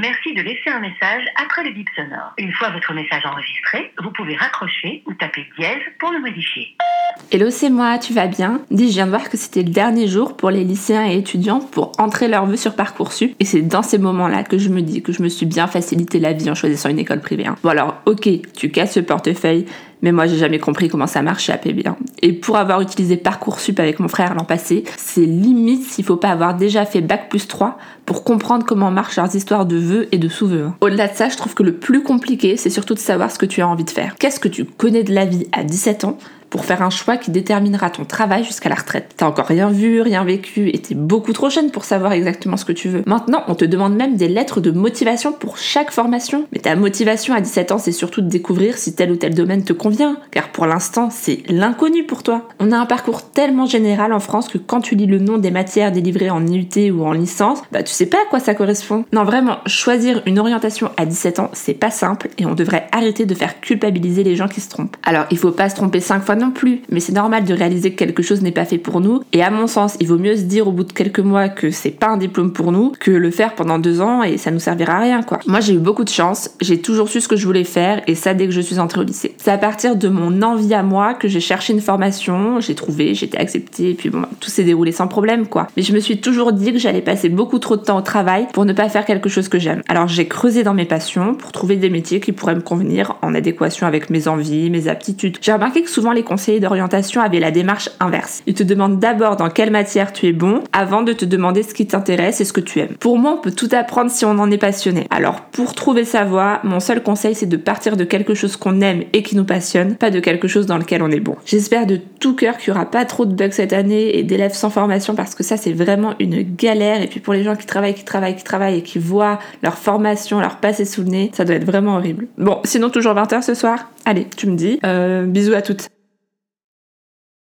Merci de laisser un message après le bip sonore. Une fois votre message enregistré, vous pouvez raccrocher ou taper dièse pour le modifier. Hello, c'est moi, tu vas bien? Dis, je viens de voir que c'était le dernier jour pour les lycéens et étudiants pour entrer leur vœu sur Parcoursup. Et c'est dans ces moments-là que je me dis que je me suis bien facilité la vie en choisissant une école privée. hein. Bon alors, ok, tu casses ce portefeuille, mais moi j'ai jamais compris comment ça marche à PB. hein. Et pour avoir utilisé Parcoursup avec mon frère l'an passé, c'est limite s'il faut pas avoir déjà fait Bac plus 3 pour comprendre comment marchent leurs histoires de vœux et de sous-vœux. hein. Au-delà de ça, je trouve que le plus compliqué, c'est surtout de savoir ce que tu as envie de faire. Qu'est-ce que tu connais de la vie à 17 ans pour faire un choix qui déterminera ton travail jusqu'à la retraite. T'as encore rien vu, rien vécu et t'es beaucoup trop jeune pour savoir exactement ce que tu veux. Maintenant, on te demande même des lettres de motivation pour chaque formation. Mais ta motivation à 17 ans, c'est surtout de découvrir si tel ou tel domaine te convient, car pour l'instant, c'est l'inconnu pour toi. On a un parcours tellement général en France que quand tu lis le nom des matières délivrées en IUT ou en licence, bah tu sais pas à quoi ça correspond. Non, vraiment, choisir une orientation à 17 ans, c'est pas simple et on devrait arrêter de faire culpabiliser les gens qui se trompent. Alors, il faut pas se tromper 5 fois non plus, mais c'est normal de réaliser que quelque chose n'est pas fait pour nous. Et à mon sens, il vaut mieux se dire au bout de quelques mois que c'est pas un diplôme pour nous que le faire pendant deux ans et ça nous servira à rien quoi. Moi j'ai eu beaucoup de chance, j'ai toujours su ce que je voulais faire et ça dès que je suis entrée au lycée. C'est à partir de mon envie à moi que j'ai cherché une formation, j'ai trouvé, été acceptée et puis bon, tout s'est déroulé sans problème quoi. Mais je me suis toujours dit que j'allais passer beaucoup trop de temps au travail pour ne pas faire quelque chose que j'aime. Alors j'ai creusé dans mes passions pour trouver des métiers qui pourraient me convenir en adéquation avec mes envies, mes aptitudes. J'ai remarqué que souvent les conseillers d'orientation avaient la démarche inverse. Ils te demandent d'abord dans quelle matière tu es bon avant de te demander ce qui t'intéresse et ce que tu aimes. Pour moi, on peut tout apprendre si on en est passionné. Alors, pour trouver sa voie, mon seul conseil c'est de partir de quelque chose qu'on aime et qui nous passionne, pas de quelque chose dans lequel on est bon. J'espère de tout cœur qu'il y aura pas trop de bugs cette année et d'élèves sans formation parce que ça c'est vraiment une galère et puis pour les gens qui travaillent, qui travaillent, qui travaillent et qui voient leur formation leur passer sous le nez, ça doit être vraiment horrible. Bon, sinon toujours 20h ce soir? Allez, tu me dis. Euh, bisous à toutes.